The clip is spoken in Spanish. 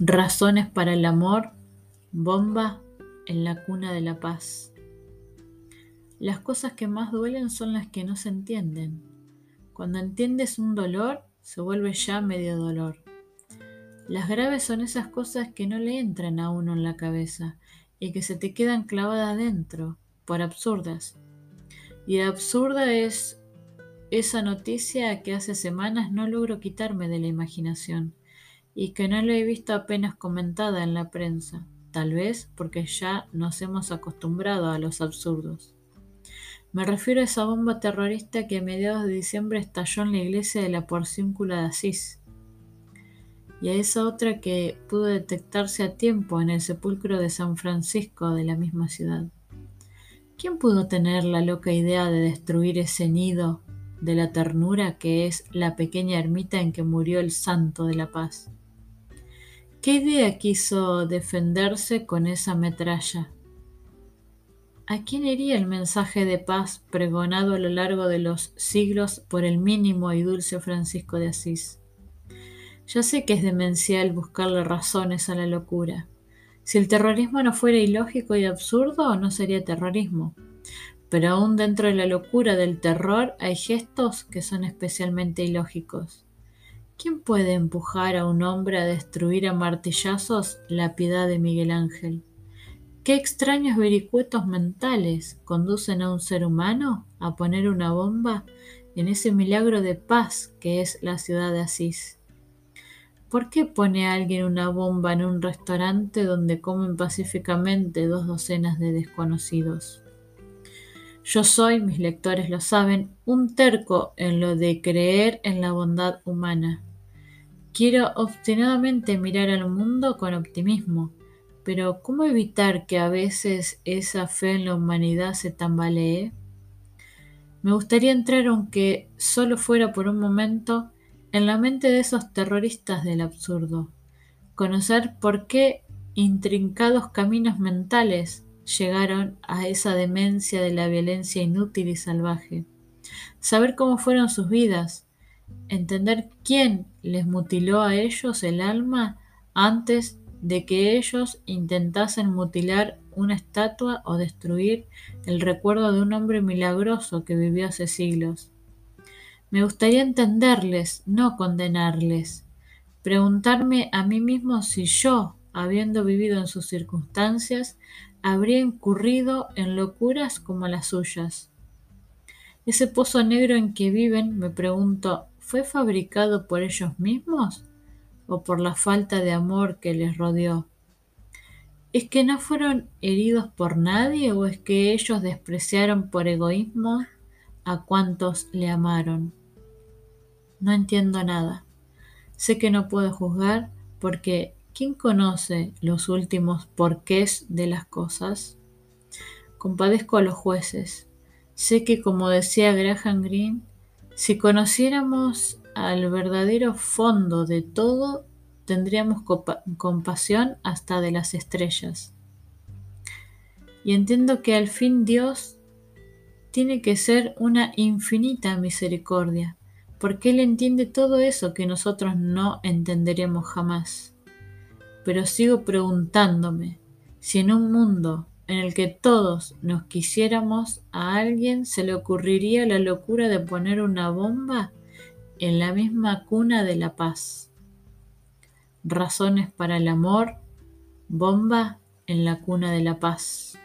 Razones para el amor, bomba en la cuna de la paz. Las cosas que más duelen son las que no se entienden. Cuando entiendes un dolor, se vuelve ya medio dolor. Las graves son esas cosas que no le entran a uno en la cabeza y que se te quedan clavadas dentro, por absurdas. Y absurda es esa noticia que hace semanas no logro quitarme de la imaginación y que no la he visto apenas comentada en la prensa, tal vez porque ya nos hemos acostumbrado a los absurdos. Me refiero a esa bomba terrorista que a mediados de diciembre estalló en la iglesia de la Porciúncula de Asís, y a esa otra que pudo detectarse a tiempo en el sepulcro de San Francisco de la misma ciudad. ¿Quién pudo tener la loca idea de destruir ese nido de la ternura que es la pequeña ermita en que murió el santo de la paz? ¿Qué idea quiso defenderse con esa metralla? ¿A quién iría el mensaje de paz pregonado a lo largo de los siglos por el mínimo y dulce Francisco de Asís? Ya sé que es demencial buscarle razones a la locura. Si el terrorismo no fuera ilógico y absurdo, no sería terrorismo. Pero aún dentro de la locura del terror hay gestos que son especialmente ilógicos. ¿Quién puede empujar a un hombre a destruir a martillazos la piedad de Miguel Ángel? ¿Qué extraños vericuetos mentales conducen a un ser humano a poner una bomba en ese milagro de paz que es la ciudad de Asís? ¿Por qué pone alguien una bomba en un restaurante donde comen pacíficamente dos docenas de desconocidos? Yo soy, mis lectores lo saben, un terco en lo de creer en la bondad humana. Quiero obstinadamente mirar al mundo con optimismo, pero ¿cómo evitar que a veces esa fe en la humanidad se tambalee? Me gustaría entrar, aunque solo fuera por un momento, en la mente de esos terroristas del absurdo, conocer por qué intrincados caminos mentales llegaron a esa demencia de la violencia inútil y salvaje, saber cómo fueron sus vidas, entender quién les mutiló a ellos el alma antes de que ellos intentasen mutilar una estatua o destruir el recuerdo de un hombre milagroso que vivió hace siglos. Me gustaría entenderles, no condenarles. Preguntarme a mí mismo si yo, habiendo vivido en sus circunstancias, habría incurrido en locuras como las suyas. Ese pozo negro en que viven, me pregunto, ¿Fue fabricado por ellos mismos o por la falta de amor que les rodeó? ¿Es que no fueron heridos por nadie o es que ellos despreciaron por egoísmo a cuantos le amaron? No entiendo nada. Sé que no puedo juzgar porque ¿quién conoce los últimos porqués de las cosas? Compadezco a los jueces. Sé que, como decía Graham Greene, si conociéramos al verdadero fondo de todo, tendríamos compasión hasta de las estrellas. Y entiendo que al fin Dios tiene que ser una infinita misericordia, porque Él entiende todo eso que nosotros no entenderemos jamás. Pero sigo preguntándome si en un mundo en el que todos nos quisiéramos, a alguien se le ocurriría la locura de poner una bomba en la misma cuna de la paz. Razones para el amor, bomba en la cuna de la paz.